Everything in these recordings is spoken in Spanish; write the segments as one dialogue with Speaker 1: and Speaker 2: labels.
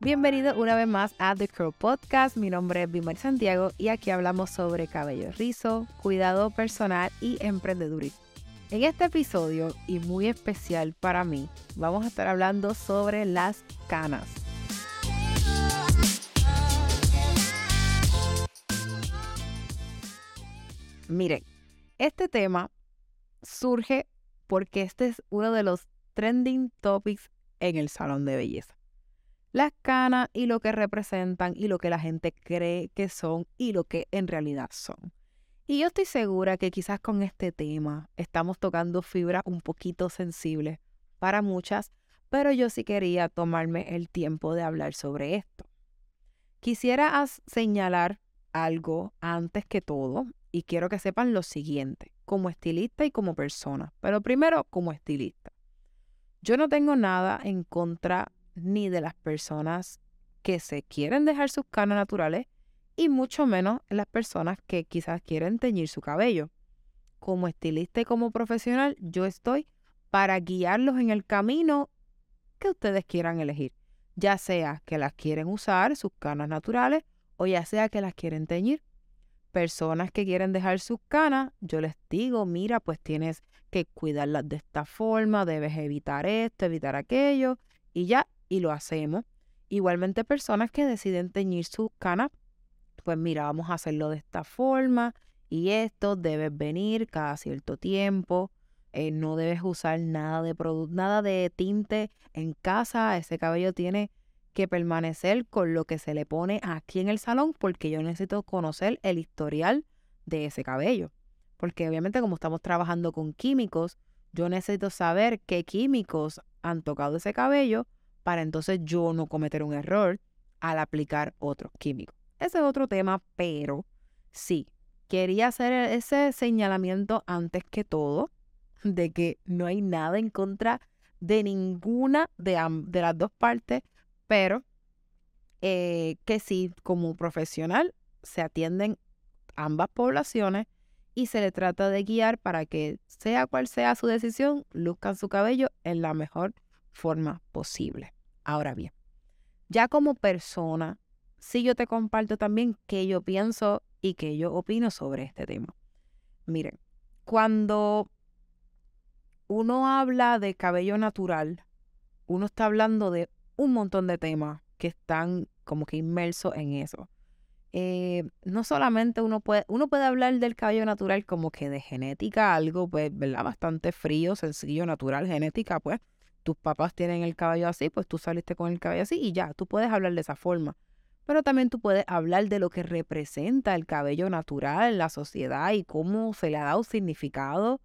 Speaker 1: Bienvenido una vez más a The Crow Podcast. Mi nombre es Bimar Santiago y aquí hablamos sobre cabello rizo, cuidado personal y emprendedurismo. En este episodio, y muy especial para mí, vamos a estar hablando sobre las canas. Miren, este tema surge porque este es uno de los trending topics en el salón de belleza. Las canas y lo que representan y lo que la gente cree que son y lo que en realidad son. Y yo estoy segura que quizás con este tema estamos tocando fibras un poquito sensibles para muchas, pero yo sí quería tomarme el tiempo de hablar sobre esto. Quisiera señalar algo antes que todo y quiero que sepan lo siguiente, como estilista y como persona, pero primero como estilista. Yo no tengo nada en contra ni de las personas que se quieren dejar sus canas naturales y mucho menos las personas que quizás quieren teñir su cabello. Como estilista y como profesional, yo estoy para guiarlos en el camino que ustedes quieran elegir, ya sea que las quieren usar, sus canas naturales, o ya sea que las quieren teñir. Personas que quieren dejar sus canas, yo les digo, mira, pues tienes que cuidarlas de esta forma, debes evitar esto, evitar aquello, y ya, y lo hacemos. Igualmente personas que deciden teñir sus canas pues mira, vamos a hacerlo de esta forma y esto debes venir cada cierto tiempo. Eh, no debes usar nada de nada de tinte en casa. Ese cabello tiene que permanecer con lo que se le pone aquí en el salón porque yo necesito conocer el historial de ese cabello. Porque obviamente como estamos trabajando con químicos, yo necesito saber qué químicos han tocado ese cabello para entonces yo no cometer un error al aplicar otro químico. Ese es otro tema, pero sí, quería hacer ese señalamiento antes que todo de que no hay nada en contra de ninguna de, de las dos partes, pero eh, que sí, como profesional, se atienden ambas poblaciones y se le trata de guiar para que sea cual sea su decisión, luzcan su cabello en la mejor forma posible. Ahora bien, ya como persona, sí yo te comparto también qué yo pienso y qué yo opino sobre este tema. Miren, cuando uno habla de cabello natural, uno está hablando de un montón de temas que están como que inmersos en eso. Eh, no solamente uno puede, uno puede hablar del cabello natural como que de genética, algo pues, ¿verdad? Bastante frío, sencillo, natural, genética, pues tus papás tienen el cabello así, pues tú saliste con el cabello así y ya, tú puedes hablar de esa forma pero también tú puedes hablar de lo que representa el cabello natural en la sociedad y cómo se le ha dado significado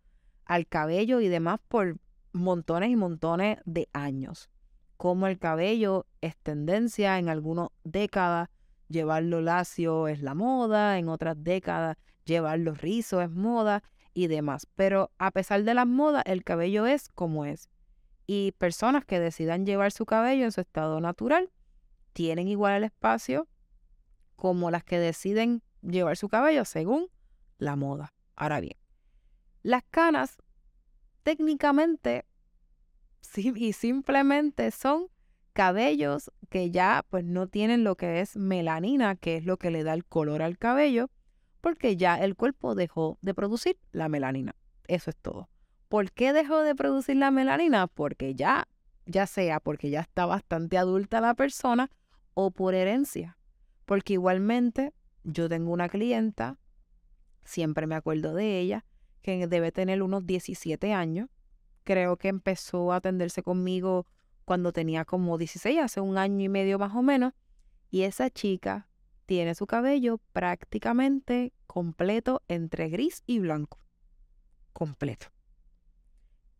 Speaker 1: al cabello y demás por montones y montones de años. Cómo el cabello es tendencia en algunas décadas, llevarlo lacio es la moda, en otras décadas llevarlo rizo es moda y demás. Pero a pesar de las modas, el cabello es como es. Y personas que decidan llevar su cabello en su estado natural, tienen igual el espacio como las que deciden llevar su cabello según la moda. Ahora bien, las canas técnicamente y simplemente son cabellos que ya pues no tienen lo que es melanina, que es lo que le da el color al cabello, porque ya el cuerpo dejó de producir la melanina. Eso es todo. ¿Por qué dejó de producir la melanina? Porque ya, ya sea porque ya está bastante adulta la persona o por herencia. Porque igualmente yo tengo una clienta, siempre me acuerdo de ella, que debe tener unos 17 años. Creo que empezó a atenderse conmigo cuando tenía como 16, hace un año y medio más o menos. Y esa chica tiene su cabello prácticamente completo entre gris y blanco. Completo.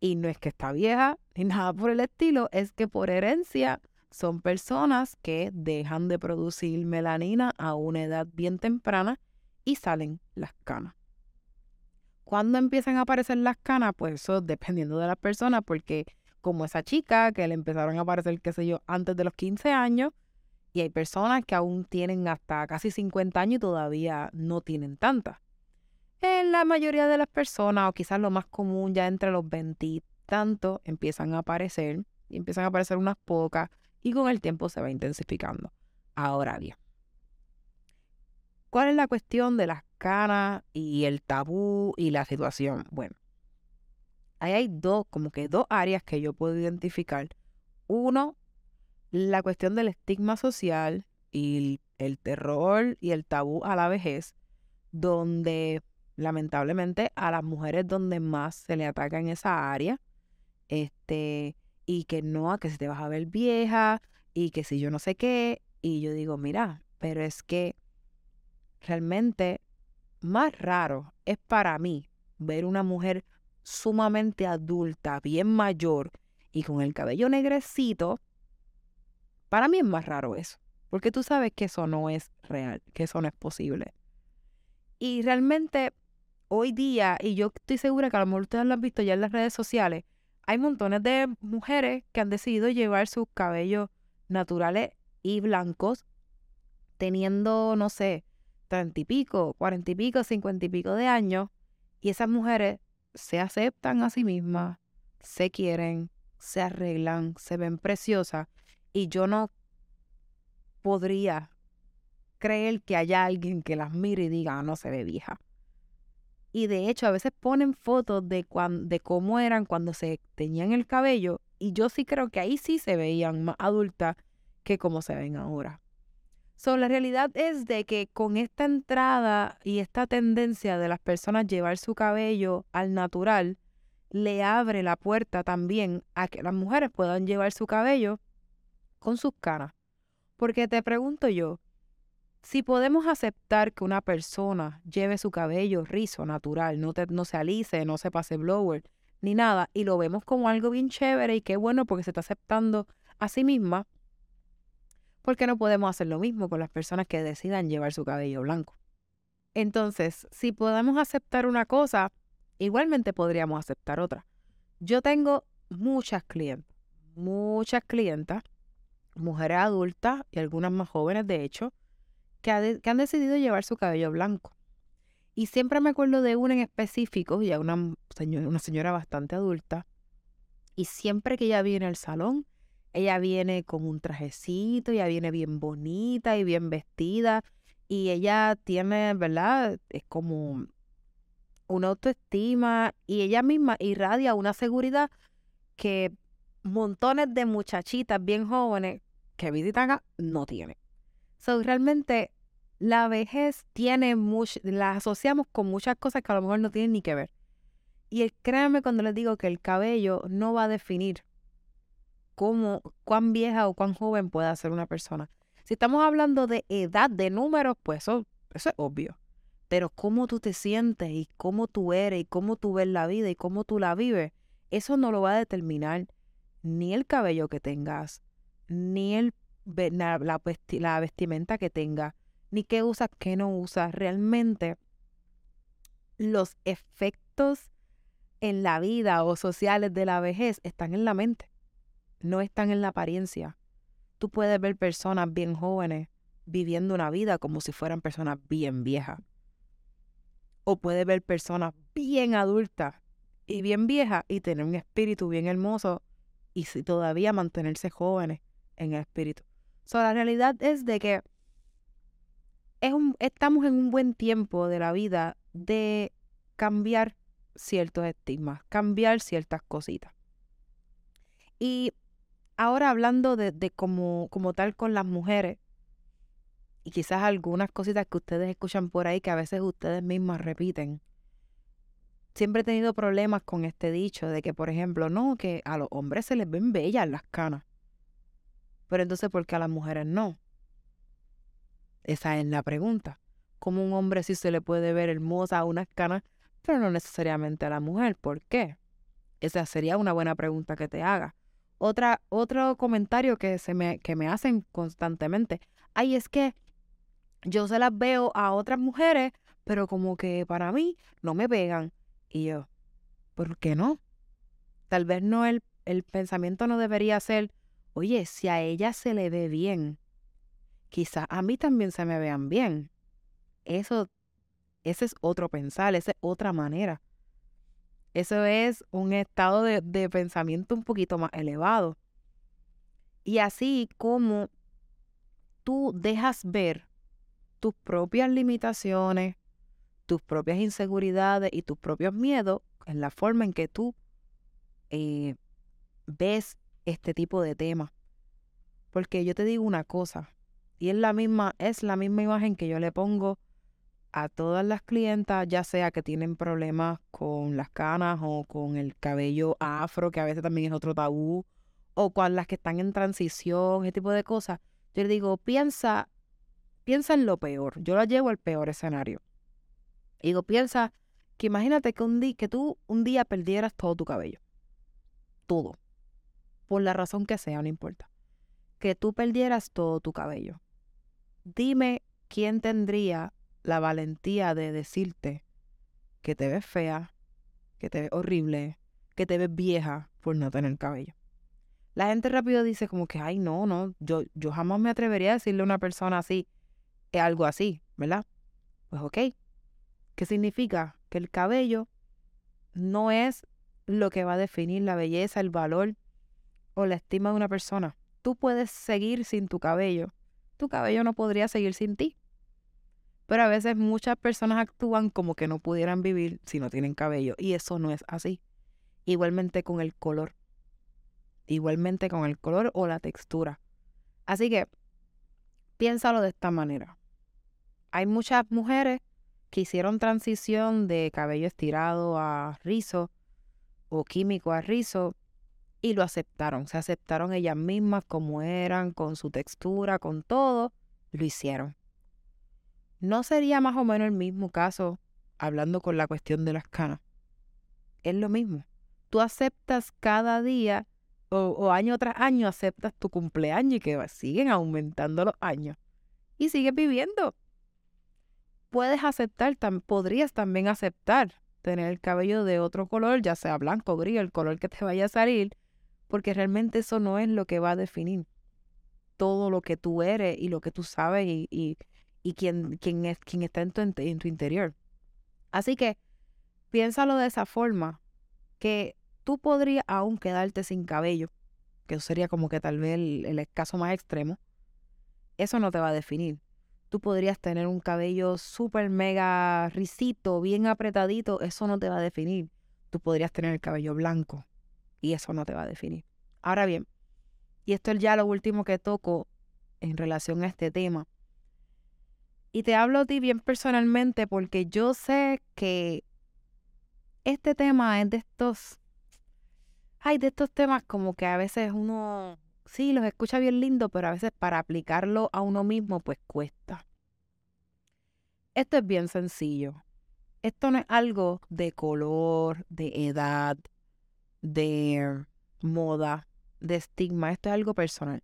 Speaker 1: Y no es que está vieja ni nada por el estilo, es que por herencia son personas que dejan de producir melanina a una edad bien temprana y salen las canas. ¿Cuándo empiezan a aparecer las canas? Pues eso dependiendo de la persona, porque como esa chica que le empezaron a aparecer, qué sé yo, antes de los 15 años, y hay personas que aún tienen hasta casi 50 años y todavía no tienen tantas. En la mayoría de las personas, o quizás lo más común, ya entre los 20 y tantos, empiezan a aparecer, y empiezan a aparecer unas pocas, y con el tiempo se va intensificando. Ahora bien, ¿cuál es la cuestión de las canas y el tabú y la situación? Bueno, ahí hay dos, como que dos áreas que yo puedo identificar. Uno, la cuestión del estigma social y el terror y el tabú a la vejez, donde lamentablemente a las mujeres donde más se le ataca en esa área, este, y que no, que se te vas a ver vieja, y que si yo no sé qué, y yo digo, mira, pero es que realmente más raro es para mí ver una mujer sumamente adulta, bien mayor y con el cabello negrecito. Para mí es más raro eso, porque tú sabes que eso no es real, que eso no es posible. Y realmente hoy día, y yo estoy segura que a lo mejor ustedes lo han visto ya en las redes sociales, hay montones de mujeres que han decidido llevar sus cabellos naturales y blancos, teniendo, no sé, treinta y pico, cuarenta y pico, cincuenta y pico de años, y esas mujeres se aceptan a sí mismas, se quieren, se arreglan, se ven preciosas, y yo no podría creer que haya alguien que las mire y diga, ah, no se ve vieja. Y de hecho, a veces ponen fotos de, de cómo eran cuando se teñían el cabello. Y yo sí creo que ahí sí se veían más adultas que como se ven ahora. So, la realidad es de que con esta entrada y esta tendencia de las personas llevar su cabello al natural, le abre la puerta también a que las mujeres puedan llevar su cabello con sus caras. Porque te pregunto yo, si podemos aceptar que una persona lleve su cabello rizo, natural, no, no se alice, no se pase blower, ni nada, y lo vemos como algo bien chévere y qué bueno porque se está aceptando a sí misma, ¿por qué no podemos hacer lo mismo con las personas que decidan llevar su cabello blanco? Entonces, si podemos aceptar una cosa, igualmente podríamos aceptar otra. Yo tengo muchas clientes, muchas clientas, mujeres adultas y algunas más jóvenes, de hecho, que, han decidido llevar su cabello blanco. Y siempre me acuerdo de una en específico, ya una, señora, una señora bastante adulta, y siempre que ella viene al salón, ella viene con un trajecito, ella viene bien bonita y bien vestida, y ella tiene, ¿verdad? Es como una autoestima y ella misma irradia una seguridad que montones de muchachitas bien jóvenes que visitan acá no tienen. So, realmente la vejez tiene mucho, la asociamos con muchas cosas que a lo mejor no tienen ni que ver. Y créanme cuando les digo que el cabello no va a definir cómo, cuán vieja o cuán joven puede ser una persona. Si estamos hablando de edad, de números, pues eso, eso es obvio. Pero cómo tú te sientes y cómo tú eres y cómo tú ves la vida y cómo tú la vives, eso no lo va a determinar ni el cabello que tengas, ni el la, vestimenta que tenga, ni qué usas, qué no usas. Realmente los efectos en la vida o sociales de la vejez están en la mente, no están en la apariencia. Tú puedes ver personas bien jóvenes viviendo una vida como si fueran personas bien viejas. O puedes ver personas bien adultas y bien viejas y tener un espíritu bien hermoso y todavía mantenerse jóvenes en el espíritu la realidad es de que es un, estamos en un buen tiempo de la vida de cambiar ciertos estigmas, cambiar ciertas cositas. Y ahora hablando de, de como, como tal con las mujeres, y quizás algunas cositas que ustedes escuchan por ahí que a veces ustedes mismas repiten. Siempre he tenido problemas con este dicho de que, por ejemplo, no, que a los hombres se les ven bellas las canas. Pero entonces, ¿por qué a las mujeres no? Esa es la pregunta. ¿Cómo un hombre sí se le puede ver hermosa a unas canas, pero no necesariamente a la mujer? ¿Por qué? Esa sería una buena pregunta que te haga. Otra, otro comentario que, se me, que me hacen constantemente. Ay, es que yo se las veo a otras mujeres, pero como que para mí no me pegan. Y yo, ¿por qué no? Tal vez no el, el pensamiento no debería ser, oye, si a ella se le ve bien, quizás a mí también se me vean bien. Eso, ese es otro pensar, esa es otra manera. Eso es un estado de, pensamiento un poquito más elevado. Y así como tú dejas ver tus propias limitaciones, tus propias inseguridades y tus propios miedos en la forma en que tú eh, ves este tipo de temas. Porque yo te digo una cosa, y es la misma, es la misma imagen que yo le pongo a todas las clientas, ya sea que tienen problemas con las canas o con el cabello afro, que a veces también es otro tabú, o con las que están en transición, ese tipo de cosas. Yo le digo, piensa, piensa en lo peor. Yo la llevo al peor escenario. digo, piensa que imagínate que, un que tú un día perdieras todo tu cabello. Todo. Por la razón que sea, no importa. Que tú perdieras todo tu cabello. Dime quién tendría la valentía de decirte que te ves fea, que te ves horrible, que te ves vieja por no tener cabello. La gente rápido dice como que, ay, no, no, yo, yo jamás me atrevería a decirle a una persona así, es algo así, ¿verdad? Pues ok. ¿Qué significa? Que el cabello no es lo que va a definir la belleza, el valor o la estima de una persona. Tú puedes seguir sin tu cabello. Tu cabello no podría seguir sin ti. Pero a veces muchas personas actúan como que no pudieran vivir si no tienen cabello. Y eso no es así. Igualmente con el color. Igualmente con el color o la textura. Así que piénsalo de esta manera. Hay muchas mujeres que hicieron transición de cabello estirado a rizo o químico a rizo y lo aceptaron. Se aceptaron ellas mismas como eran, con su textura, con todo. Lo hicieron. ¿No sería más o menos el mismo caso hablando con la cuestión de las canas? Es lo mismo. Tú aceptas cada día o, año tras año aceptas tu cumpleaños y que siguen aumentando los años y sigues viviendo. Puedes aceptar, podrías también aceptar tener el cabello de otro color, ya sea blanco, gris, el color que te vaya a salir, porque realmente eso no es lo que va a definir todo lo que tú eres y lo que tú sabes y, y quién, quién, es, quién está en tu, en tu interior. Así que piénsalo de esa forma, que tú podrías aún quedarte sin cabello, que eso sería como que tal vez el, el caso más extremo, eso no te va a definir. Tú podrías tener un cabello súper mega risito, bien apretadito, eso no te va a definir. Tú podrías tener el cabello blanco y eso no te va a definir. Ahora bien, y esto es ya lo último que toco en relación a este tema, y te hablo a ti bien personalmente porque yo sé que este tema es de estos, hay de estos temas como que a veces uno, sí, los escucha bien lindo, pero a veces para aplicarlo a uno mismo pues cuesta. Esto es bien sencillo. Esto no es algo de color, de edad, de moda, de estigma. Esto es algo personal.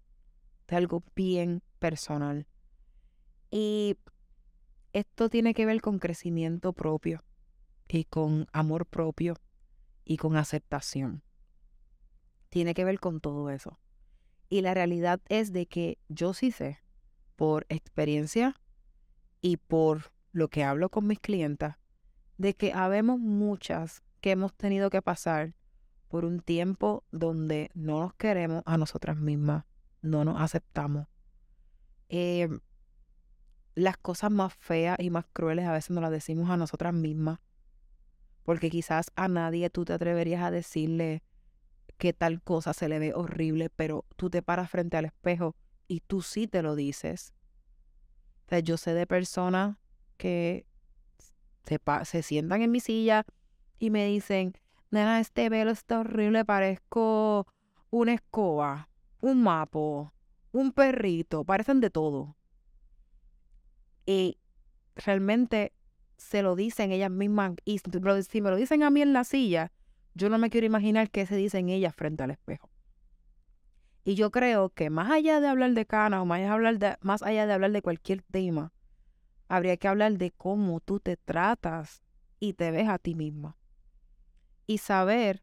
Speaker 1: Es algo bien personal. Y esto tiene que ver con crecimiento propio y con amor propio y con aceptación. Tiene que ver con todo eso. Y la realidad es de que yo sí sé, por experiencia y por lo que hablo con mis clientas, de que habemos muchas que hemos tenido que pasar por un tiempo donde no nos queremos a nosotras mismas, no nos aceptamos. Eh, las cosas más feas y más crueles a veces nos las decimos a nosotras mismas. Porque quizás a nadie tú te atreverías a decirle que tal cosa se le ve horrible, pero tú te paras frente al espejo y tú sí te lo dices. O sea, yo sé de personas que se, se sientan en mi silla y me dicen, nena, este velo está horrible, parezco una escoba, un mapo, un perrito, parecen de todo. Y realmente se lo dicen ellas mismas. Y si me lo dicen a mí en la silla, yo no me quiero imaginar qué se dicen ellas frente al espejo. Y yo creo que más allá de hablar de cana o más allá de hablar de, más allá de, hablar de cualquier tema, habría que hablar de cómo tú te tratas y te ves a ti misma. Y saber,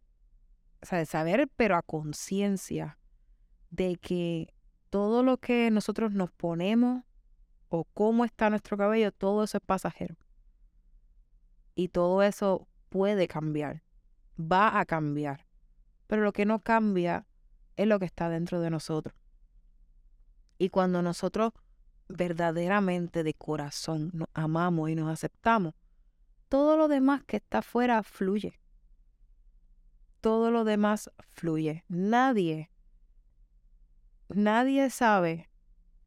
Speaker 1: o sea, saber, pero a conciencia, de que todo lo que nosotros nos ponemos o cómo está nuestro cabello, todo eso es pasajero. Y todo eso puede cambiar, va a cambiar. Pero lo que no cambia es lo que está dentro de nosotros. Y cuando nosotros verdaderamente de corazón nos amamos y nos aceptamos, todo lo demás que está afuera fluye. Todo lo demás fluye. Nadie, nadie sabe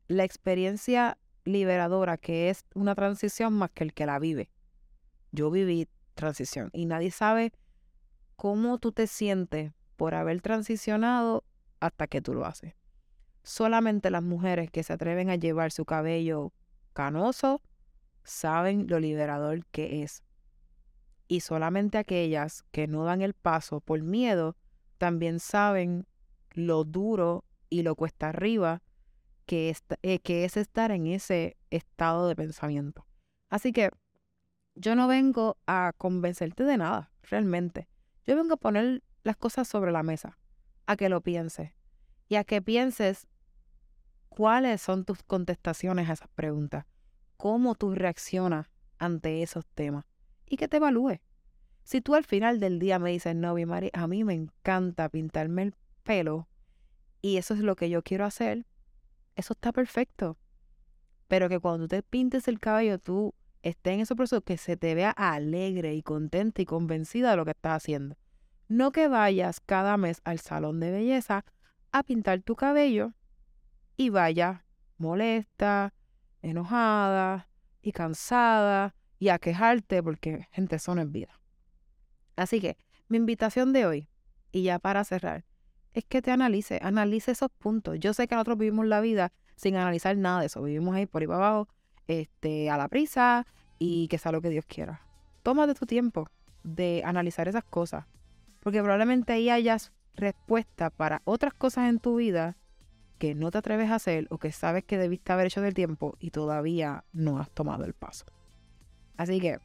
Speaker 1: la experiencia liberadora que es una transición más que el que la vive. Yo viví transición y nadie sabe cómo tú te sientes por haber transicionado hasta que tú lo haces. Solamente las mujeres que se atreven a llevar su cabello canoso saben lo liberador que es. Y solamente aquellas que no dan el paso por miedo también saben lo duro y lo cuesta arriba que es, eh, que es estar en ese estado de pensamiento. Así que yo no vengo a convencerte de nada, realmente. Yo vengo a poner las cosas sobre la mesa, a que lo pienses y a que pienses cuáles son tus contestaciones a esas preguntas, cómo tú reaccionas ante esos temas y que te evalúes. Si tú al final del día me dices, no, Mari, a mí me encanta pintarme el pelo y eso es lo que yo quiero hacer, eso está perfecto. Pero que cuando tú te pintes el cabello, tú estés en ese proceso que se te vea alegre y contenta y convencida de lo que estás haciendo. No que vayas cada mes al salón de belleza a pintar tu cabello y vaya molesta, enojada y cansada y a quejarte porque gente son en vida. Así que mi invitación de hoy, y ya para cerrar, es que te analice, analice esos puntos. Yo sé que nosotros vivimos la vida sin analizar nada de eso, vivimos ahí por ahí para abajo, este, a la prisa y que sea lo que Dios quiera. Tómate tu tiempo de analizar esas cosas, porque probablemente ahí hayas respuesta para otras cosas en tu vida que no te atreves a hacer o que sabes que debiste haber hecho del tiempo y todavía no has tomado el paso. Así que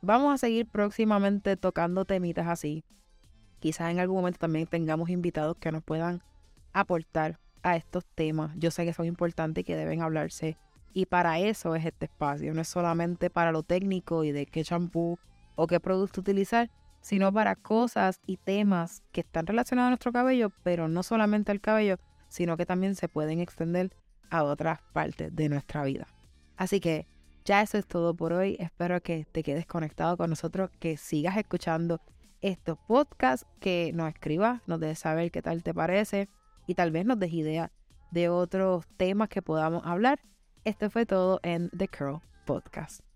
Speaker 1: vamos a seguir próximamente tocando temitas así. Quizás en algún momento también tengamos invitados que nos puedan aportar a estos temas. Yo sé que son importantes y que deben hablarse. Y para eso es este espacio. No es solamente para lo técnico y de qué champú o qué producto utilizar, sino para cosas y temas que están relacionados a nuestro cabello, pero no solamente al cabello, sino que también se pueden extender a otras partes de nuestra vida. Así que ya eso es todo por hoy. Espero que te quedes conectado con nosotros, que sigas escuchando estos podcasts, que nos escribas, nos dejes saber qué tal te parece y tal vez nos des idea de otros temas que podamos hablar. Esto fue todo en The Curl Podcast.